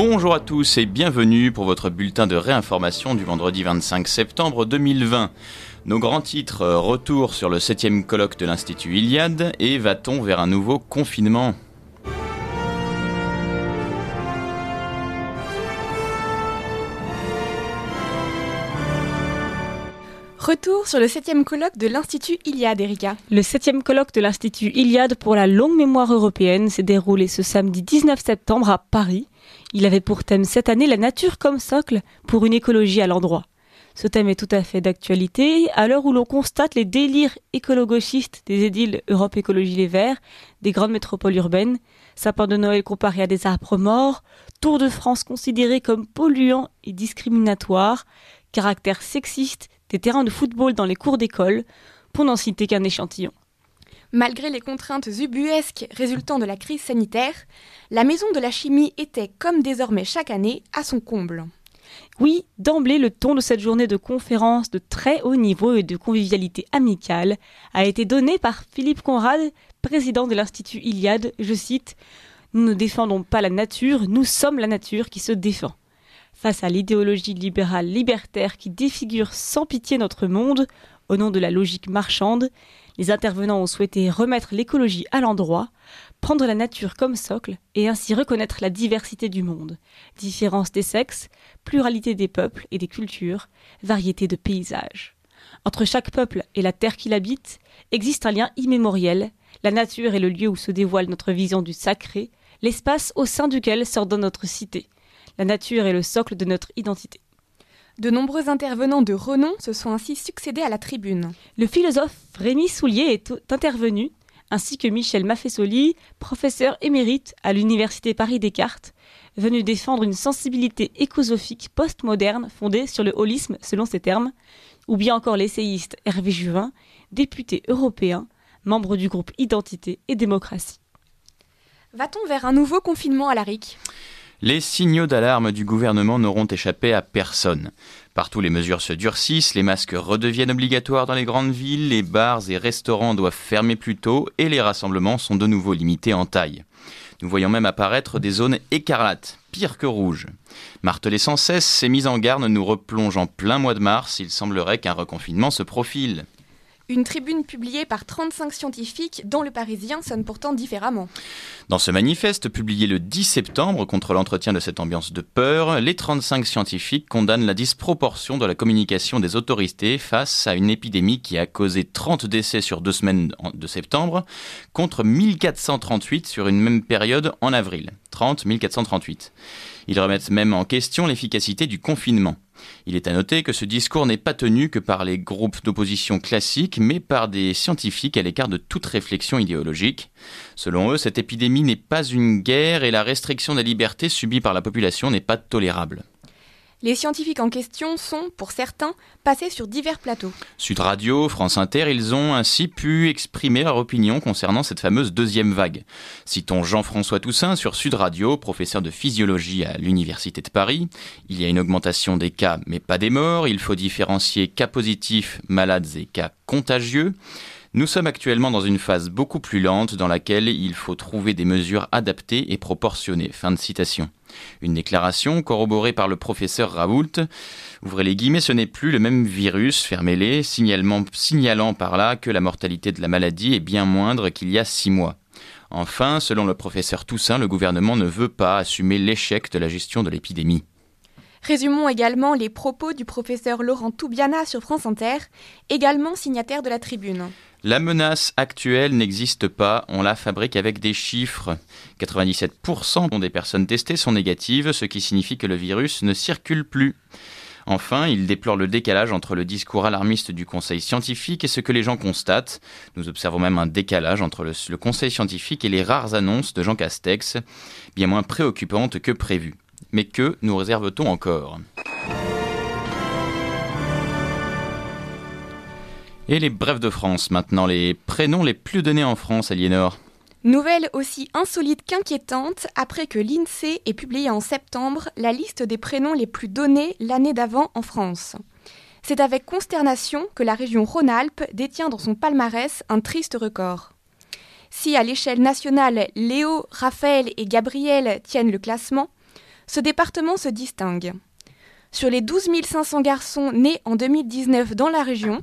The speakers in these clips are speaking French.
Bonjour à tous et bienvenue pour votre bulletin de réinformation du vendredi 25 septembre 2020. Nos grands titres, retour sur le 7 colloque de l'Institut Iliade et va-t-on vers un nouveau confinement? Retour sur le 7 colloque de l'Institut Iliade, Erika. Le 7 colloque de l'Institut Iliade pour la longue mémoire européenne s'est déroulé ce samedi 19 septembre à Paris. Il avait pour thème cette année la nature comme socle pour une écologie à l'endroit. Ce thème est tout à fait d'actualité à l'heure où l'on constate les délires écolo-gauchistes des édiles Europe Écologie Les Verts, des grandes métropoles urbaines, sapins de Noël comparés à des arbres morts, Tour de France considéré comme polluant et discriminatoire, caractère sexiste des terrains de football dans les cours d'école, pour n'en citer qu'un échantillon. Malgré les contraintes ubuesques résultant de la crise sanitaire, la Maison de la Chimie était, comme désormais chaque année, à son comble. Oui, d'emblée, le ton de cette journée de conférence de très haut niveau et de convivialité amicale a été donné par Philippe Conrad, président de l'Institut Iliade. Je cite Nous ne défendons pas la nature, nous sommes la nature qui se défend. Face à l'idéologie libérale libertaire qui défigure sans pitié notre monde, au nom de la logique marchande, les intervenants ont souhaité remettre l'écologie à l'endroit, prendre la nature comme socle et ainsi reconnaître la diversité du monde, différence des sexes, pluralité des peuples et des cultures, variété de paysages. Entre chaque peuple et la terre qu'il habite existe un lien immémoriel, la nature est le lieu où se dévoile notre vision du sacré, l'espace au sein duquel s'ordonne notre cité. La nature est le socle de notre identité. De nombreux intervenants de renom se sont ainsi succédés à la tribune. Le philosophe Rémi Soulier est intervenu, ainsi que Michel Maffesoli, professeur émérite à l'Université Paris-Descartes, venu défendre une sensibilité écosophique postmoderne fondée sur le holisme selon ses termes, ou bien encore l'essayiste Hervé Juvin, député européen, membre du groupe Identité et Démocratie. Va-t-on vers un nouveau confinement à la RIC? Les signaux d'alarme du gouvernement n'auront échappé à personne. Partout les mesures se durcissent, les masques redeviennent obligatoires dans les grandes villes, les bars et restaurants doivent fermer plus tôt et les rassemblements sont de nouveau limités en taille. Nous voyons même apparaître des zones écarlates, pire que rouges. Martelé sans cesse, ces mises en garde nous replongent en plein mois de mars, il semblerait qu'un reconfinement se profile. Une tribune publiée par 35 scientifiques dont le Parisien sonne pourtant différemment. Dans ce manifeste publié le 10 septembre contre l'entretien de cette ambiance de peur, les 35 scientifiques condamnent la disproportion de la communication des autorités face à une épidémie qui a causé 30 décès sur deux semaines de septembre contre 1438 sur une même période en avril. 30 1438. Ils remettent même en question l'efficacité du confinement. Il est à noter que ce discours n'est pas tenu que par les groupes d'opposition classiques, mais par des scientifiques à l'écart de toute réflexion idéologique. Selon eux, cette épidémie n'est pas une guerre et la restriction des libertés subie par la population n'est pas tolérable. Les scientifiques en question sont, pour certains, passés sur divers plateaux. Sud Radio, France Inter, ils ont ainsi pu exprimer leur opinion concernant cette fameuse deuxième vague. Citons Jean-François Toussaint sur Sud Radio, professeur de physiologie à l'Université de Paris. Il y a une augmentation des cas, mais pas des morts. Il faut différencier cas positifs, malades et cas contagieux. Nous sommes actuellement dans une phase beaucoup plus lente dans laquelle il faut trouver des mesures adaptées et proportionnées. Fin de citation. Une déclaration corroborée par le professeur Raoult. Ouvrez les guillemets, ce n'est plus le même virus, fermez-les, signalant par là que la mortalité de la maladie est bien moindre qu'il y a six mois. Enfin, selon le professeur Toussaint, le gouvernement ne veut pas assumer l'échec de la gestion de l'épidémie. Résumons également les propos du professeur Laurent Toubiana sur France Inter, également signataire de la tribune. La menace actuelle n'existe pas, on la fabrique avec des chiffres. 97% des personnes testées sont négatives, ce qui signifie que le virus ne circule plus. Enfin, il déplore le décalage entre le discours alarmiste du Conseil scientifique et ce que les gens constatent. Nous observons même un décalage entre le, Conseil scientifique et les rares annonces de Jean Castex, bien moins préoccupantes que prévues. Mais que nous réserve-t-on encore? Et les brefs de France maintenant, les prénoms les plus donnés en France, Aliénor Nouvelle aussi insolite qu'inquiétante après que l'INSEE ait publié en septembre la liste des prénoms les plus donnés l'année d'avant en France. C'est avec consternation que la région Rhône-Alpes détient dans son palmarès un triste record. Si à l'échelle nationale, Léo, Raphaël et Gabriel tiennent le classement, ce département se distingue. Sur les 12 500 garçons nés en 2019 dans la région,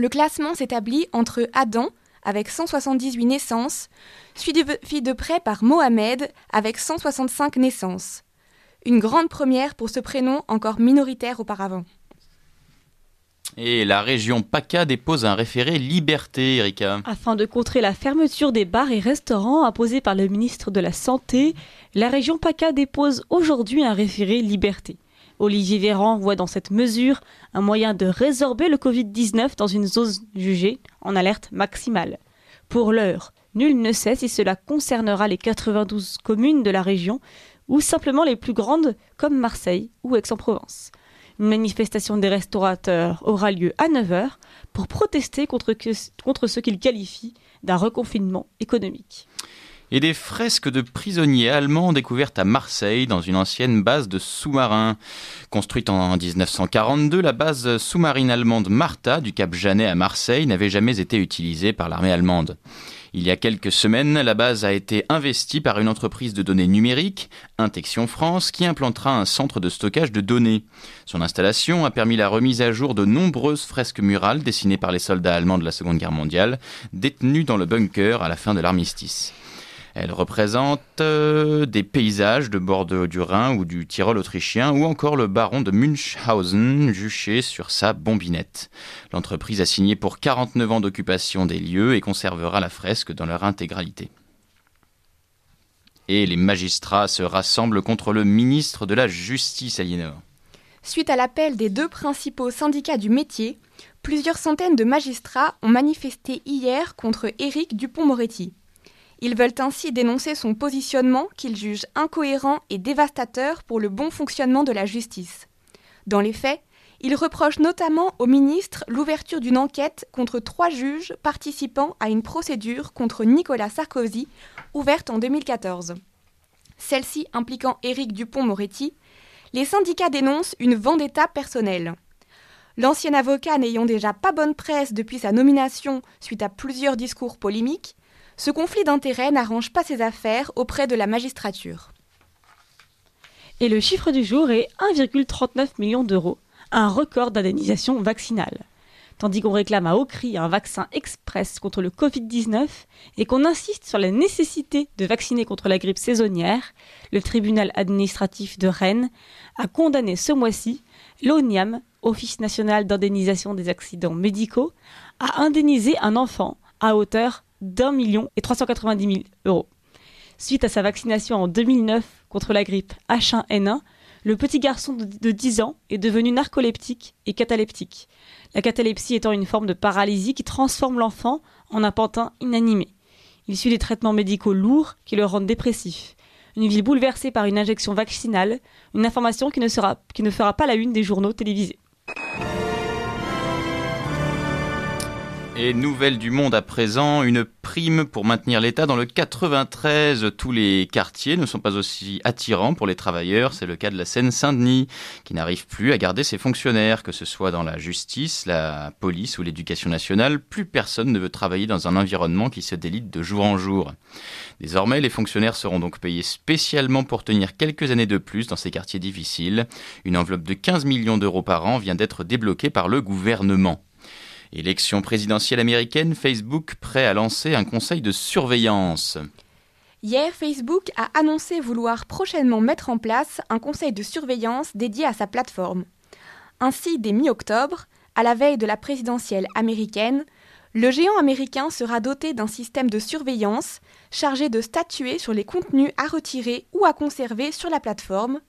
le classement s'établit entre Adam, avec 178 naissances, suivi de près par Mohamed, avec 165 naissances. Une grande première pour ce prénom encore minoritaire auparavant. Et la région PACA dépose un référé liberté, Erika. Afin de contrer la fermeture des bars et restaurants imposée par le ministre de la Santé, la région PACA dépose aujourd'hui un référé liberté. Olivier Véran voit dans cette mesure un moyen de résorber le Covid-19 dans une zone jugée en alerte maximale. Pour l'heure, nul ne sait si cela concernera les 92 communes de la région ou simplement les plus grandes comme Marseille ou Aix-en-Provence. Une manifestation des restaurateurs aura lieu à 9h pour protester contre, contre ce qu'ils qualifient d'un reconfinement économique et des fresques de prisonniers allemands découvertes à Marseille dans une ancienne base de sous-marins. Construite en 1942, la base sous-marine allemande Martha du Cap Janet à Marseille n'avait jamais été utilisée par l'armée allemande. Il y a quelques semaines, la base a été investie par une entreprise de données numériques, Intection France, qui implantera un centre de stockage de données. Son installation a permis la remise à jour de nombreuses fresques murales dessinées par les soldats allemands de la Seconde Guerre mondiale, détenus dans le bunker à la fin de l'armistice. Elle représente euh, des paysages de bord du Rhin ou du Tyrol autrichien ou encore le baron de Münchhausen juché sur sa bombinette. L'entreprise a signé pour 49 ans d'occupation des lieux et conservera la fresque dans leur intégralité. Et les magistrats se rassemblent contre le ministre de la Justice, Aliénor. Suite à l'appel des deux principaux syndicats du métier, plusieurs centaines de magistrats ont manifesté hier contre Éric Dupont-Moretti. Ils veulent ainsi dénoncer son positionnement qu'ils jugent incohérent et dévastateur pour le bon fonctionnement de la justice. Dans les faits, ils reprochent notamment au ministre l'ouverture d'une enquête contre trois juges participant à une procédure contre Nicolas Sarkozy ouverte en 2014. Celle-ci impliquant Éric Dupont-Moretti, les syndicats dénoncent une vendetta personnelle. L'ancien avocat n'ayant déjà pas bonne presse depuis sa nomination suite à plusieurs discours polémiques, ce conflit d'intérêts n'arrange pas ses affaires auprès de la magistrature. Et le chiffre du jour est 1,39 million d'euros, un record d'indemnisation vaccinale. Tandis qu'on réclame à haut cri un vaccin express contre le Covid-19 et qu'on insiste sur la nécessité de vacciner contre la grippe saisonnière, le tribunal administratif de Rennes a condamné ce mois-ci l'ONIAM, Office national d'indemnisation des accidents médicaux, à indemniser un enfant à hauteur d'un million et 390 000 euros. Suite à sa vaccination en 2009 contre la grippe H1N1, le petit garçon de 10 ans est devenu narcoleptique et cataleptique. La catalepsie étant une forme de paralysie qui transforme l'enfant en un pantin inanimé. Il suit des traitements médicaux lourds qui le rendent dépressif. Une ville bouleversée par une injection vaccinale, une information qui ne, sera, qui ne fera pas la une des journaux télévisés. Et nouvelle du monde à présent, une prime pour maintenir l'État dans le 93. Tous les quartiers ne sont pas aussi attirants pour les travailleurs. C'est le cas de la Seine-Saint-Denis, qui n'arrive plus à garder ses fonctionnaires, que ce soit dans la justice, la police ou l'éducation nationale. Plus personne ne veut travailler dans un environnement qui se délite de jour en jour. Désormais, les fonctionnaires seront donc payés spécialement pour tenir quelques années de plus dans ces quartiers difficiles. Une enveloppe de 15 millions d'euros par an vient d'être débloquée par le gouvernement. Élection présidentielle américaine, Facebook prêt à lancer un conseil de surveillance. Hier, Facebook a annoncé vouloir prochainement mettre en place un conseil de surveillance dédié à sa plateforme. Ainsi, dès mi-octobre, à la veille de la présidentielle américaine, le géant américain sera doté d'un système de surveillance chargé de statuer sur les contenus à retirer ou à conserver sur la plateforme,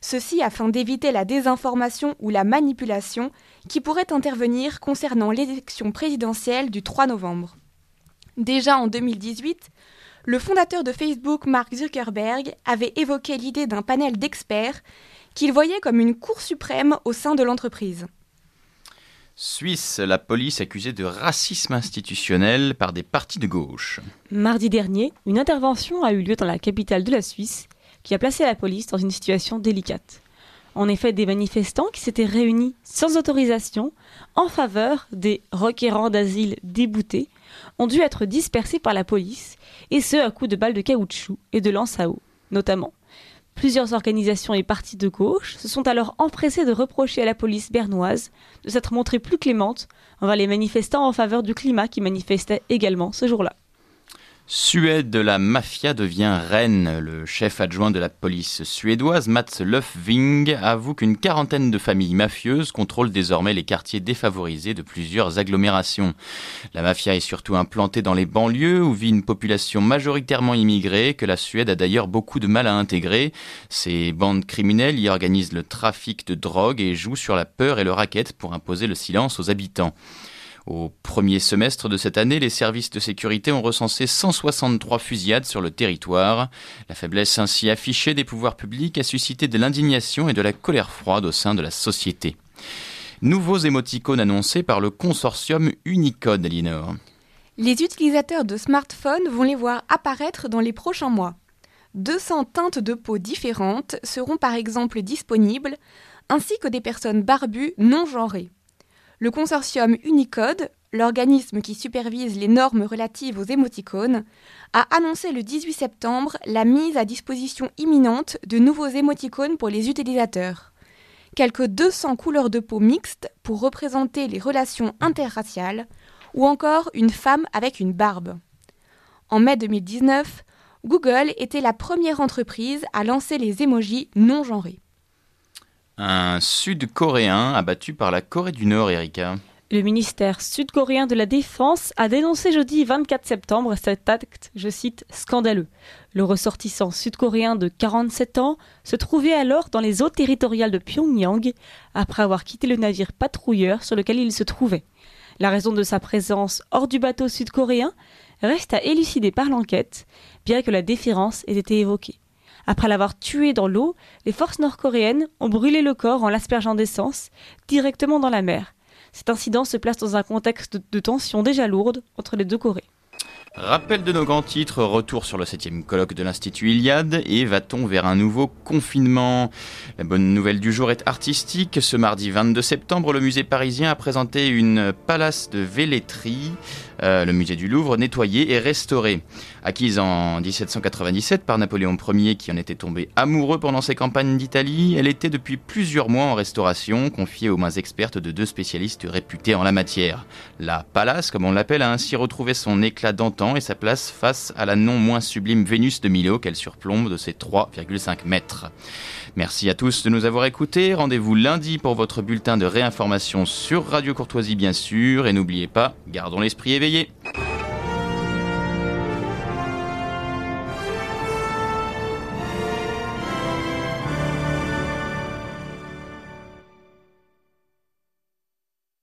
ceci afin d'éviter la désinformation ou la manipulation qui pourrait intervenir concernant l'élection présidentielle du 3 novembre. Déjà en 2018, le fondateur de Facebook, Mark Zuckerberg, avait évoqué l'idée d'un panel d'experts qu'il voyait comme une cour suprême au sein de l'entreprise. Suisse, la police accusée de racisme institutionnel par des partis de gauche. Mardi dernier, une intervention a eu lieu dans la capitale de la Suisse qui a placé la police dans une situation délicate. En effet, des manifestants qui s'étaient réunis sans autorisation en faveur des requérants d'asile déboutés ont dû être dispersés par la police, et ce à coups de balles de caoutchouc et de lance à eau, notamment. Plusieurs organisations et partis de gauche se sont alors empressés de reprocher à la police bernoise de s'être montrée plus clémente envers les manifestants en faveur du climat qui manifestaient également ce jour-là. Suède, la mafia devient reine. Le chef adjoint de la police suédoise, Mats Löfving, avoue qu'une quarantaine de familles mafieuses contrôlent désormais les quartiers défavorisés de plusieurs agglomérations. La mafia est surtout implantée dans les banlieues où vit une population majoritairement immigrée que la Suède a d'ailleurs beaucoup de mal à intégrer. Ces bandes criminelles y organisent le trafic de drogue et jouent sur la peur et le racket pour imposer le silence aux habitants. Au premier semestre de cette année, les services de sécurité ont recensé 163 fusillades sur le territoire. La faiblesse ainsi affichée des pouvoirs publics a suscité de l'indignation et de la colère froide au sein de la société. Nouveaux émoticônes annoncés par le consortium Unicode, Elinor. Les utilisateurs de smartphones vont les voir apparaître dans les prochains mois. 200 teintes de peau différentes seront par exemple disponibles, ainsi que des personnes barbues non genrées. Le consortium Unicode, l'organisme qui supervise les normes relatives aux émoticônes, a annoncé le 18 septembre la mise à disposition imminente de nouveaux émoticônes pour les utilisateurs. Quelques 200 couleurs de peau mixtes pour représenter les relations interraciales, ou encore une femme avec une barbe. En mai 2019, Google était la première entreprise à lancer les émojis non genrés. Un Sud-Coréen abattu par la Corée du Nord, Erika. Le ministère sud-coréen de la Défense a dénoncé jeudi 24 septembre cet acte, je cite, scandaleux. Le ressortissant sud-coréen de 47 ans se trouvait alors dans les eaux territoriales de Pyongyang après avoir quitté le navire patrouilleur sur lequel il se trouvait. La raison de sa présence hors du bateau sud-coréen reste à élucider par l'enquête, bien que la déférence ait été évoquée. Après l'avoir tué dans l'eau, les forces nord-coréennes ont brûlé le corps en l'aspergeant d'essence directement dans la mer. Cet incident se place dans un contexte de tension déjà lourde entre les deux Corées. Rappel de nos grands titres, retour sur le septième colloque de l'Institut Iliade et va-t-on vers un nouveau confinement? La bonne nouvelle du jour est artistique. Ce mardi 22 septembre, le musée parisien a présenté une palace de Velletri euh, le musée du Louvre, nettoyé et restauré. Acquise en 1797 par Napoléon Ier qui en était tombé amoureux pendant ses campagnes d'Italie, elle était depuis plusieurs mois en restauration, confiée aux mains expertes de deux spécialistes réputés en la matière. La Pallas, comme on l'appelle, a ainsi retrouvé son éclat d'antan et sa place face à la non moins sublime Vénus de Milo qu'elle surplombe de ses 3,5 mètres. Merci à tous de nous avoir écoutés. Rendez-vous lundi pour votre bulletin de réinformation sur Radio Courtoisie bien sûr. Et n'oubliez pas, gardons l'esprit éveillé.